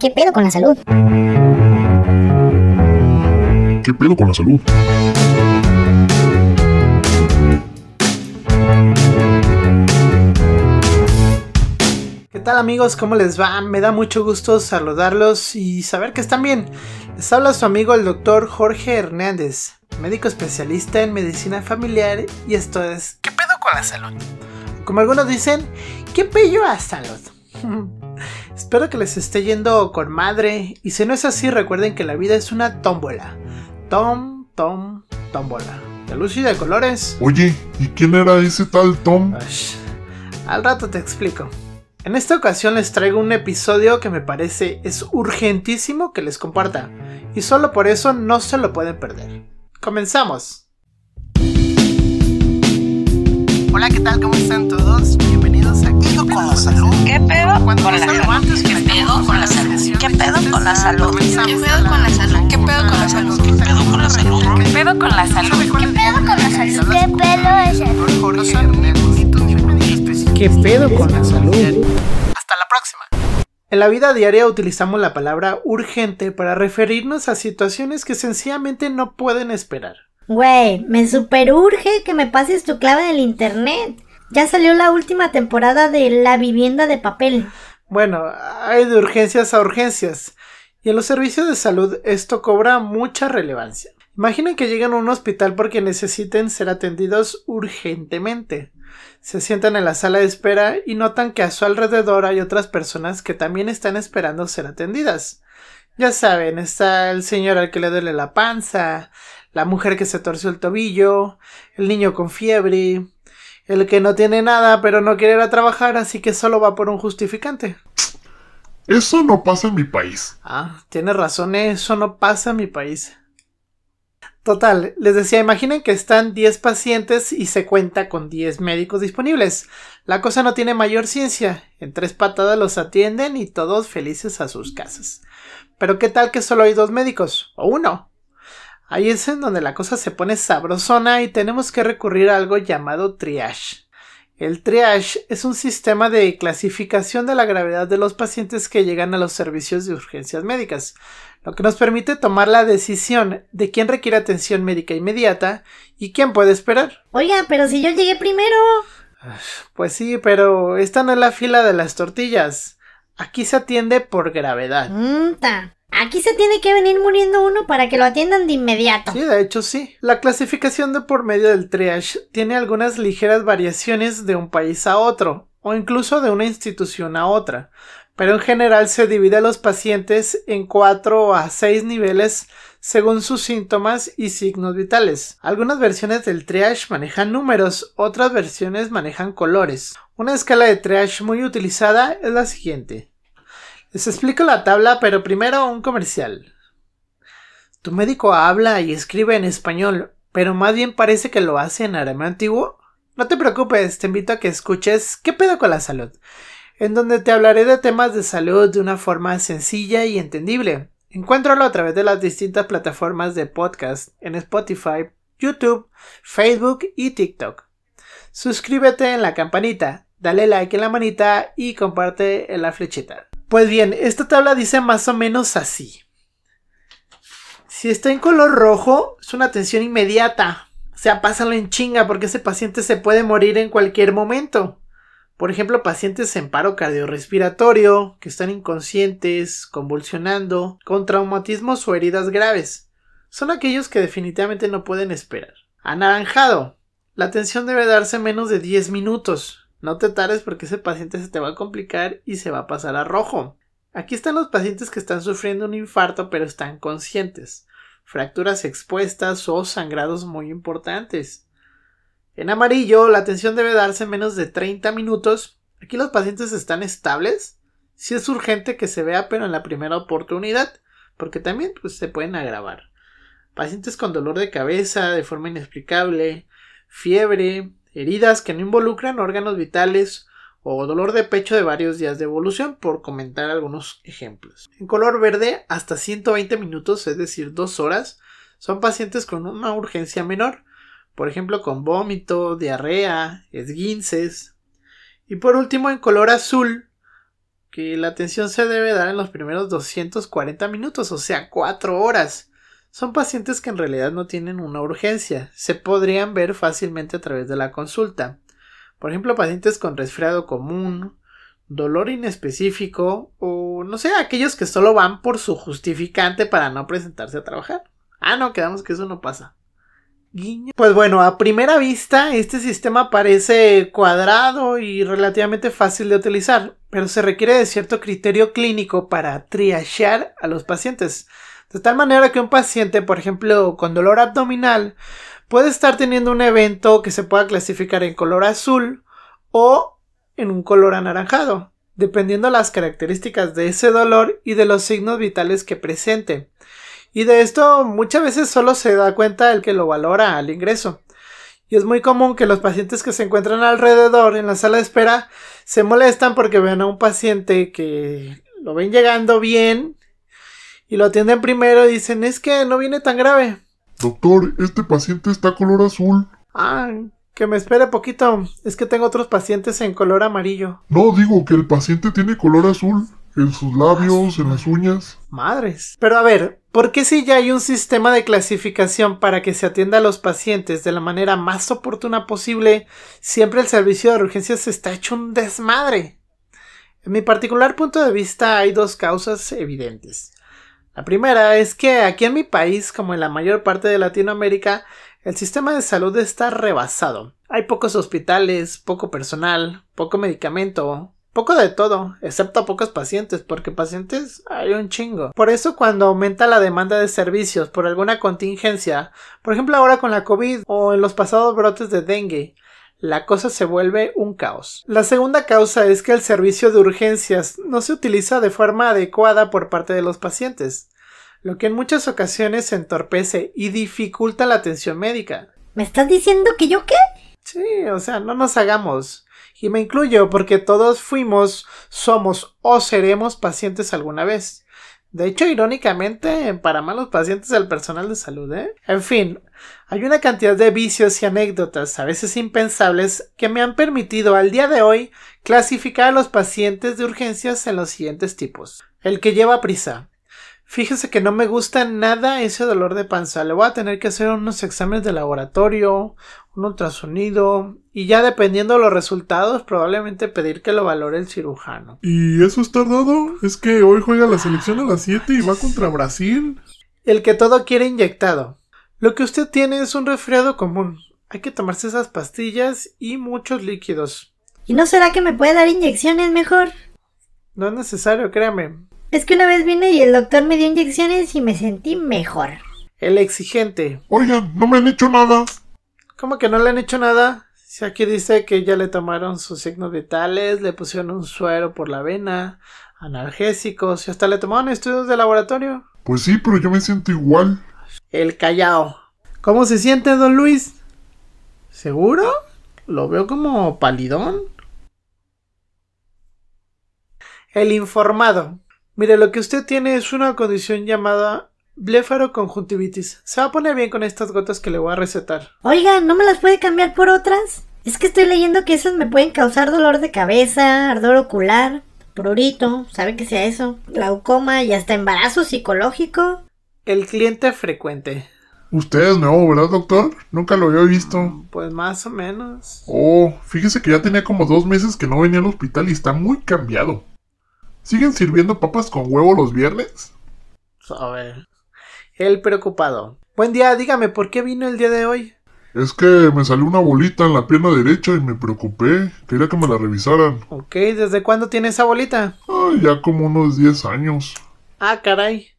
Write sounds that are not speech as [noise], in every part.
¿Qué pedo con la salud? ¿Qué pedo con la salud? ¿Qué tal amigos? ¿Cómo les va? Me da mucho gusto saludarlos y saber que están bien. Les habla su amigo el doctor Jorge Hernández, médico especialista en medicina familiar y esto es ¿Qué pedo con la salud? Como algunos dicen, ¿qué pello a salud? [laughs] Espero que les esté yendo con madre y si no es así recuerden que la vida es una tómbola. Tom, tom, tómbola. De luz y de colores. Oye, ¿y quién era ese tal Tom? Ush, Al rato te explico. En esta ocasión les traigo un episodio que me parece es urgentísimo que les comparta y solo por eso no se lo pueden perder. Comenzamos. Hola, ¿qué tal? ¿Cómo están todos? Bienvenidos a ¿Qué pedo con la salud? ¿Qué pedo Cuando con la salud? ¿Qué pedo con la salud? ¿Qué pedo con la salud? ¿Qué pedo con la salud? ¿Qué pedo con la salud? ¿Qué pedo con la salud? ¿Qué pedo con la salud? ¿Qué pedo con la salud? ¿Qué pedo es el? Jorge Hernández. ¿Qué pedo con la salud? Hasta la próxima. En la vida diaria utilizamos la palabra urgente para referirnos a situaciones que sencillamente no pueden esperar. Güey, me super urge que me pases tu clave del internet. Ya salió la última temporada de La vivienda de papel. Bueno, hay de urgencias a urgencias. Y en los servicios de salud esto cobra mucha relevancia. Imaginen que llegan a un hospital porque necesiten ser atendidos urgentemente. Se sientan en la sala de espera y notan que a su alrededor hay otras personas que también están esperando ser atendidas. Ya saben, está el señor al que le duele la panza, la mujer que se torció el tobillo, el niño con fiebre, el que no tiene nada pero no quiere ir a trabajar así que solo va por un justificante. Eso no pasa en mi país. Ah, tiene razón, eso no pasa en mi país. Total, les decía, imaginen que están 10 pacientes y se cuenta con 10 médicos disponibles. La cosa no tiene mayor ciencia. En tres patadas los atienden y todos felices a sus casas. Pero ¿qué tal que solo hay dos médicos? O uno. Ahí es en donde la cosa se pone sabrosona y tenemos que recurrir a algo llamado triage. El triage es un sistema de clasificación de la gravedad de los pacientes que llegan a los servicios de urgencias médicas, lo que nos permite tomar la decisión de quién requiere atención médica inmediata y quién puede esperar. Oiga, pero si yo llegué primero. Pues sí, pero esta no es la fila de las tortillas. Aquí se atiende por gravedad. Mm, ta. Aquí se tiene que venir muriendo uno para que lo atiendan de inmediato. Sí, de hecho sí. La clasificación de por medio del triage tiene algunas ligeras variaciones de un país a otro, o incluso de una institución a otra, pero en general se divide a los pacientes en 4 a 6 niveles según sus síntomas y signos vitales. Algunas versiones del triage manejan números, otras versiones manejan colores. Una escala de triage muy utilizada es la siguiente. Les explico la tabla, pero primero un comercial. Tu médico habla y escribe en español, pero más bien parece que lo hace en arameo antiguo. No te preocupes, te invito a que escuches ¿Qué pedo con la salud? en donde te hablaré de temas de salud de una forma sencilla y entendible. Encuéntralo a través de las distintas plataformas de podcast en Spotify, YouTube, Facebook y TikTok. Suscríbete en la campanita, dale like en la manita y comparte en la flechita. Pues bien, esta tabla dice más o menos así. Si está en color rojo, es una atención inmediata. O sea, pásalo en chinga porque ese paciente se puede morir en cualquier momento. Por ejemplo, pacientes en paro cardiorrespiratorio, que están inconscientes, convulsionando, con traumatismos o heridas graves. Son aquellos que definitivamente no pueden esperar. Anaranjado. La atención debe darse en menos de 10 minutos. No te tardes porque ese paciente se te va a complicar y se va a pasar a rojo. Aquí están los pacientes que están sufriendo un infarto pero están conscientes. Fracturas expuestas o sangrados muy importantes. En amarillo, la atención debe darse en menos de 30 minutos. Aquí los pacientes están estables. Si es urgente que se vea, pero en la primera oportunidad, porque también pues, se pueden agravar. Pacientes con dolor de cabeza de forma inexplicable, fiebre, heridas que no involucran órganos vitales o dolor de pecho de varios días de evolución, por comentar algunos ejemplos. En color verde, hasta 120 minutos, es decir, 2 horas, son pacientes con una urgencia menor, por ejemplo con vómito, diarrea, esguinces. Y por último, en color azul, que la atención se debe dar en los primeros 240 minutos, o sea, 4 horas. Son pacientes que en realidad no tienen una urgencia, se podrían ver fácilmente a través de la consulta. Por ejemplo, pacientes con resfriado común, dolor inespecífico o no sé, aquellos que solo van por su justificante para no presentarse a trabajar. Ah, no, quedamos que eso no pasa. Pues bueno, a primera vista este sistema parece cuadrado y relativamente fácil de utilizar, pero se requiere de cierto criterio clínico para triachear a los pacientes. De tal manera que un paciente, por ejemplo, con dolor abdominal, puede estar teniendo un evento que se pueda clasificar en color azul o en un color anaranjado, dependiendo las características de ese dolor y de los signos vitales que presente. Y de esto muchas veces solo se da cuenta el que lo valora al ingreso. Y es muy común que los pacientes que se encuentran alrededor en la sala de espera se molestan porque ven a un paciente que lo ven llegando bien y lo atienden primero y dicen es que no viene tan grave. Doctor, este paciente está color azul. Ah, que me espere poquito. Es que tengo otros pacientes en color amarillo. No, digo que el paciente tiene color azul. En sus labios, en las uñas. Madres. Pero a ver, ¿por qué si ya hay un sistema de clasificación para que se atienda a los pacientes de la manera más oportuna posible, siempre el servicio de urgencias está hecho un desmadre? En mi particular punto de vista hay dos causas evidentes. La primera es que aquí en mi país, como en la mayor parte de Latinoamérica, el sistema de salud está rebasado. Hay pocos hospitales, poco personal, poco medicamento, poco de todo, excepto a pocos pacientes, porque pacientes hay un chingo. Por eso cuando aumenta la demanda de servicios por alguna contingencia, por ejemplo ahora con la COVID o en los pasados brotes de dengue, la cosa se vuelve un caos. La segunda causa es que el servicio de urgencias no se utiliza de forma adecuada por parte de los pacientes, lo que en muchas ocasiones entorpece y dificulta la atención médica. ¿Me estás diciendo que yo qué? Sí, o sea, no nos hagamos y me incluyo porque todos fuimos, somos o seremos pacientes alguna vez. De hecho, irónicamente, para malos pacientes del personal de salud, ¿eh? En fin, hay una cantidad de vicios y anécdotas, a veces impensables, que me han permitido al día de hoy clasificar a los pacientes de urgencias en los siguientes tipos. El que lleva prisa. Fíjese que no me gusta nada ese dolor de panza. Le voy a tener que hacer unos exámenes de laboratorio, un ultrasonido y ya dependiendo de los resultados probablemente pedir que lo valore el cirujano. ¿Y eso es tardado? Es que hoy juega la selección a las 7 y va contra Brasil. El que todo quiere inyectado. Lo que usted tiene es un resfriado común. Hay que tomarse esas pastillas y muchos líquidos. ¿Y no será que me puede dar inyecciones mejor? No es necesario, créame. Es que una vez vine y el doctor me dio inyecciones y me sentí mejor. El exigente. Oigan, no me han hecho nada. ¿Cómo que no le han hecho nada? Si aquí dice que ya le tomaron sus signos vitales, le pusieron un suero por la vena, analgésicos y hasta le tomaron estudios de laboratorio. Pues sí, pero yo me siento igual. El callao. ¿Cómo se siente, don Luis? ¿Seguro? Lo veo como palidón. El informado. Mire, lo que usted tiene es una condición llamada Blefaroconjuntivitis. Se va a poner bien con estas gotas que le voy a recetar. Oiga, ¿no me las puede cambiar por otras? Es que estoy leyendo que esas me pueden causar dolor de cabeza, ardor ocular, prurito, ¿sabe qué sea eso? Glaucoma y hasta embarazo psicológico. El cliente frecuente. Usted es nuevo, ¿verdad, doctor? Nunca lo había visto. Pues más o menos. Oh, fíjese que ya tenía como dos meses que no venía al hospital y está muy cambiado. ¿Siguen sirviendo papas con huevo los viernes? A ver. El preocupado. Buen día, dígame, ¿por qué vino el día de hoy? Es que me salió una bolita en la pierna derecha y me preocupé. Quería que me la revisaran. Ok, ¿desde cuándo tiene esa bolita? Ah, ya como unos 10 años. Ah, caray.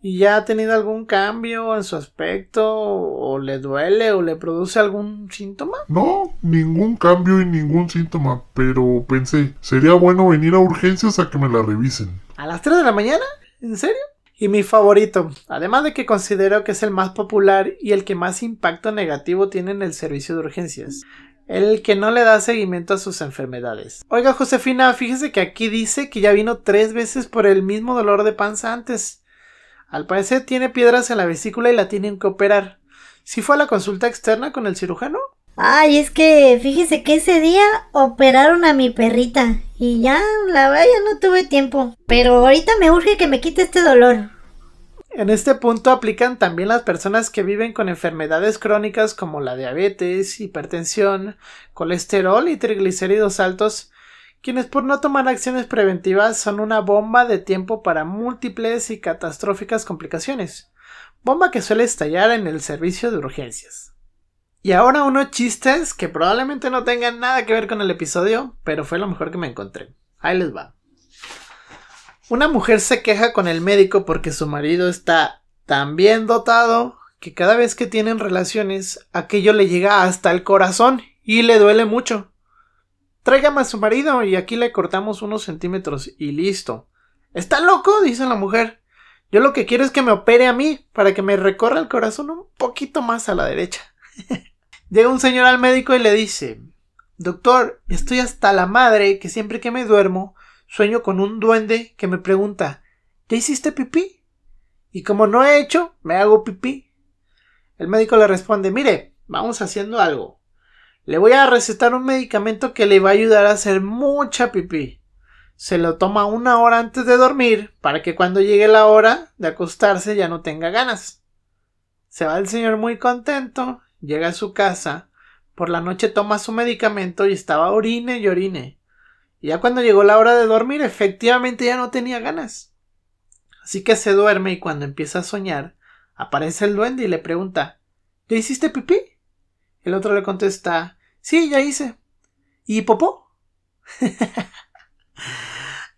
¿Y ya ha tenido algún cambio en su aspecto? ¿O le duele o le produce algún síntoma? No, ningún cambio y ningún síntoma, pero pensé, sería bueno venir a urgencias a que me la revisen. ¿A las 3 de la mañana? ¿En serio? Y mi favorito, además de que considero que es el más popular y el que más impacto negativo tiene en el servicio de urgencias. El que no le da seguimiento a sus enfermedades. Oiga, Josefina, fíjese que aquí dice que ya vino tres veces por el mismo dolor de panza antes. Al parecer tiene piedras en la vesícula y la tienen que operar. ¿Sí fue a la consulta externa con el cirujano? Ay, es que fíjese que ese día operaron a mi perrita Y ya, la verdad ya no tuve tiempo. Pero ahorita me urge que me quite este dolor. En este punto aplican también las personas que viven con enfermedades crónicas como la diabetes, hipertensión, colesterol y triglicéridos altos, quienes por no tomar acciones preventivas son una bomba de tiempo para múltiples y catastróficas complicaciones, bomba que suele estallar en el servicio de urgencias. Y ahora unos chistes que probablemente no tengan nada que ver con el episodio, pero fue lo mejor que me encontré. Ahí les va. Una mujer se queja con el médico porque su marido está tan bien dotado que cada vez que tienen relaciones aquello le llega hasta el corazón y le duele mucho. Tráigame a su marido y aquí le cortamos unos centímetros y listo. ¿Está loco? dice la mujer. Yo lo que quiero es que me opere a mí para que me recorra el corazón un poquito más a la derecha. [laughs] Llega un señor al médico y le dice Doctor, estoy hasta la madre que siempre que me duermo sueño con un duende que me pregunta ¿Ya hiciste pipí? Y como no he hecho, me hago pipí. El médico le responde Mire, vamos haciendo algo. Le voy a recetar un medicamento que le va a ayudar a hacer mucha pipí. Se lo toma una hora antes de dormir para que cuando llegue la hora de acostarse ya no tenga ganas. Se va el señor muy contento, llega a su casa, por la noche toma su medicamento y estaba orine y orine. Y ya cuando llegó la hora de dormir, efectivamente ya no tenía ganas. Así que se duerme y cuando empieza a soñar, aparece el duende y le pregunta ¿Ya hiciste pipí? El otro le contesta Sí, ya hice. ¿Y popó?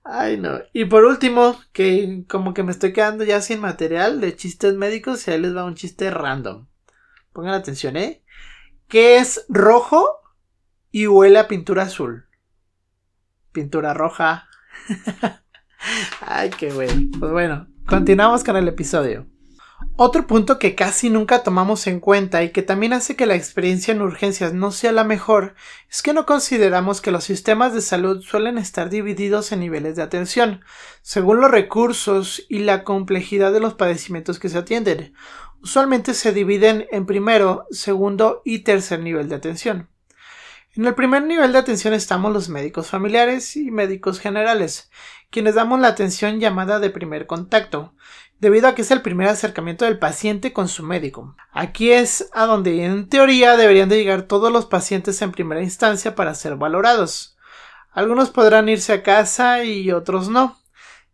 Ay, no. Y por último, que como que me estoy quedando ya sin material de chistes médicos y ahí les va un chiste random. Pongan atención, ¿eh? Que es rojo y huele a pintura azul pintura roja. [laughs] Ay, qué bueno. Pues bueno, continuamos con el episodio. Otro punto que casi nunca tomamos en cuenta y que también hace que la experiencia en urgencias no sea la mejor es que no consideramos que los sistemas de salud suelen estar divididos en niveles de atención, según los recursos y la complejidad de los padecimientos que se atienden. Usualmente se dividen en primero, segundo y tercer nivel de atención. En el primer nivel de atención estamos los médicos familiares y médicos generales, quienes damos la atención llamada de primer contacto, debido a que es el primer acercamiento del paciente con su médico. Aquí es a donde en teoría deberían de llegar todos los pacientes en primera instancia para ser valorados. Algunos podrán irse a casa y otros no,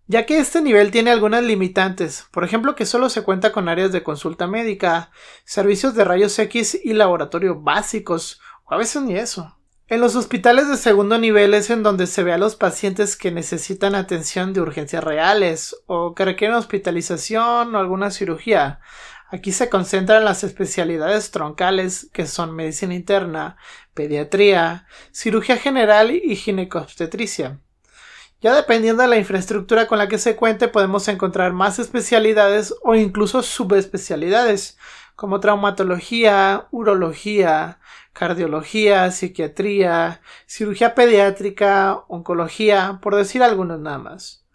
ya que este nivel tiene algunas limitantes, por ejemplo que solo se cuenta con áreas de consulta médica, servicios de rayos X y laboratorio básicos, a veces ni eso. En los hospitales de segundo nivel es en donde se ve a los pacientes que necesitan atención de urgencias reales o que requieren hospitalización o alguna cirugía. Aquí se concentran las especialidades troncales que son medicina interna, pediatría, cirugía general y ginecobstetricia. Ya dependiendo de la infraestructura con la que se cuente podemos encontrar más especialidades o incluso subespecialidades como traumatología, urología, cardiología, psiquiatría, cirugía pediátrica, oncología, por decir algunos nada más.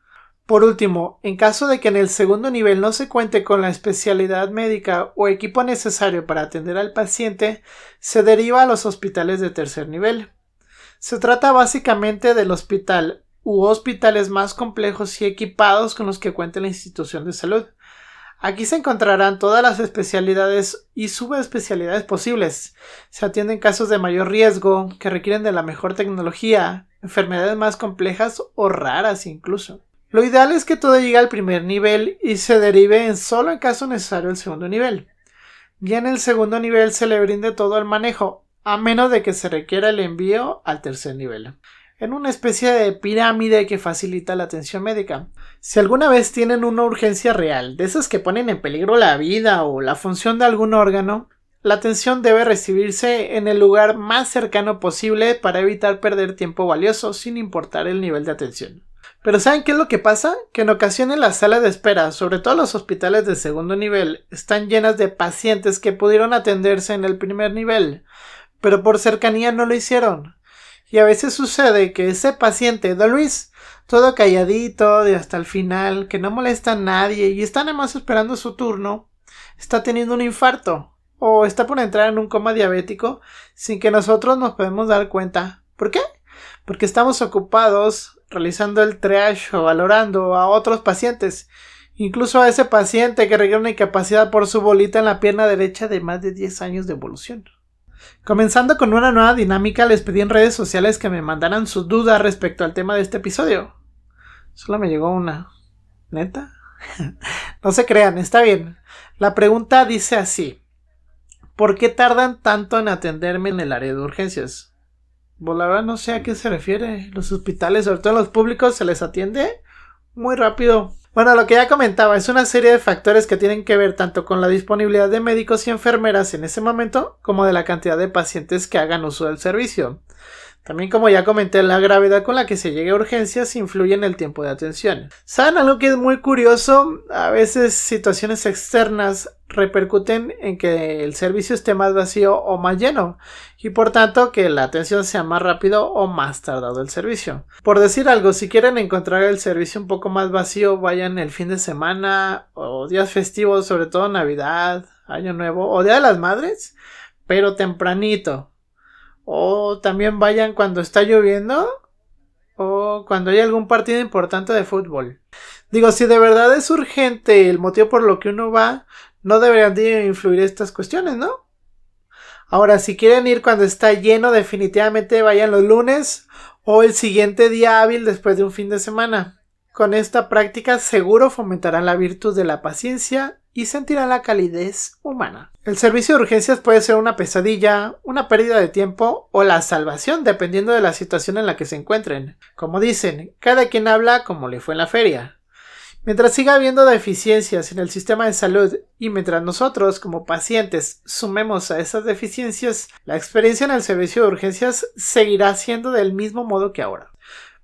Por último, en caso de que en el segundo nivel no se cuente con la especialidad médica o equipo necesario para atender al paciente, se deriva a los hospitales de tercer nivel. Se trata básicamente del hospital u hospitales más complejos y equipados con los que cuenta la institución de salud. Aquí se encontrarán todas las especialidades y subespecialidades posibles. Se atienden casos de mayor riesgo, que requieren de la mejor tecnología, enfermedades más complejas o raras incluso. Lo ideal es que todo llegue al primer nivel y se derive en solo en caso necesario el segundo nivel. Ya en el segundo nivel se le brinde todo el manejo, a menos de que se requiera el envío al tercer nivel en una especie de pirámide que facilita la atención médica. Si alguna vez tienen una urgencia real, de esas que ponen en peligro la vida o la función de algún órgano, la atención debe recibirse en el lugar más cercano posible para evitar perder tiempo valioso sin importar el nivel de atención. Pero ¿saben qué es lo que pasa? Que en ocasiones las salas de espera, sobre todo los hospitales de segundo nivel, están llenas de pacientes que pudieron atenderse en el primer nivel, pero por cercanía no lo hicieron. Y a veces sucede que ese paciente, Don Luis, todo calladito de hasta el final, que no molesta a nadie y está nada más esperando su turno, está teniendo un infarto o está por entrar en un coma diabético sin que nosotros nos podemos dar cuenta. ¿Por qué? porque estamos ocupados realizando el triage o valorando a otros pacientes, incluso a ese paciente que requiere una incapacidad por su bolita en la pierna derecha de más de 10 años de evolución. Comenzando con una nueva dinámica, les pedí en redes sociales que me mandaran sus dudas respecto al tema de este episodio. Solo me llegó una. ¿Neta? [laughs] no se crean, está bien. La pregunta dice así. ¿Por qué tardan tanto en atenderme en el área de urgencias? Pues la verdad no sé a qué se refiere. Los hospitales, sobre todo los públicos, se les atiende muy rápido. Bueno, lo que ya comentaba, es una serie de factores que tienen que ver tanto con la disponibilidad de médicos y enfermeras en ese momento, como de la cantidad de pacientes que hagan uso del servicio. También como ya comenté, la gravedad con la que se llegue a urgencias influye en el tiempo de atención. ¿Saben algo que es muy curioso? A veces situaciones externas repercuten en que el servicio esté más vacío o más lleno y por tanto que la atención sea más rápido o más tardado el servicio. Por decir algo, si quieren encontrar el servicio un poco más vacío, vayan el fin de semana o días festivos, sobre todo Navidad, Año Nuevo o Día de las Madres, pero tempranito o también vayan cuando está lloviendo. O cuando hay algún partido importante de fútbol. Digo, si de verdad es urgente el motivo por lo que uno va, no deberían de influir estas cuestiones, ¿no? Ahora, si quieren ir cuando está lleno, definitivamente vayan los lunes o el siguiente día hábil después de un fin de semana. Con esta práctica seguro fomentarán la virtud de la paciencia y sentirán la calidez humana. El servicio de urgencias puede ser una pesadilla, una pérdida de tiempo o la salvación dependiendo de la situación en la que se encuentren. Como dicen, cada quien habla como le fue en la feria. Mientras siga habiendo deficiencias en el sistema de salud y mientras nosotros como pacientes sumemos a esas deficiencias, la experiencia en el servicio de urgencias seguirá siendo del mismo modo que ahora.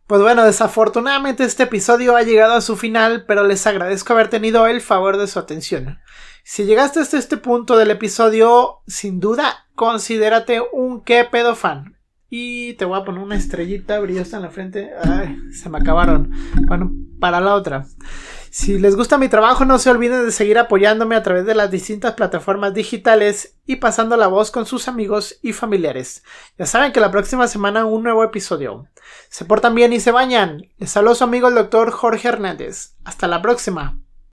Pues bueno, desafortunadamente este episodio ha llegado a su final, pero les agradezco haber tenido el favor de su atención. Si llegaste hasta este punto del episodio, sin duda, considérate un qué pedo fan. Y te voy a poner una estrellita brillosa en la frente. Ay, se me acabaron. Bueno, para la otra. Si les gusta mi trabajo, no se olviden de seguir apoyándome a través de las distintas plataformas digitales y pasando la voz con sus amigos y familiares. Ya saben que la próxima semana un nuevo episodio. Se portan bien y se bañan. Les saludo su amigo el doctor Jorge Hernández. Hasta la próxima.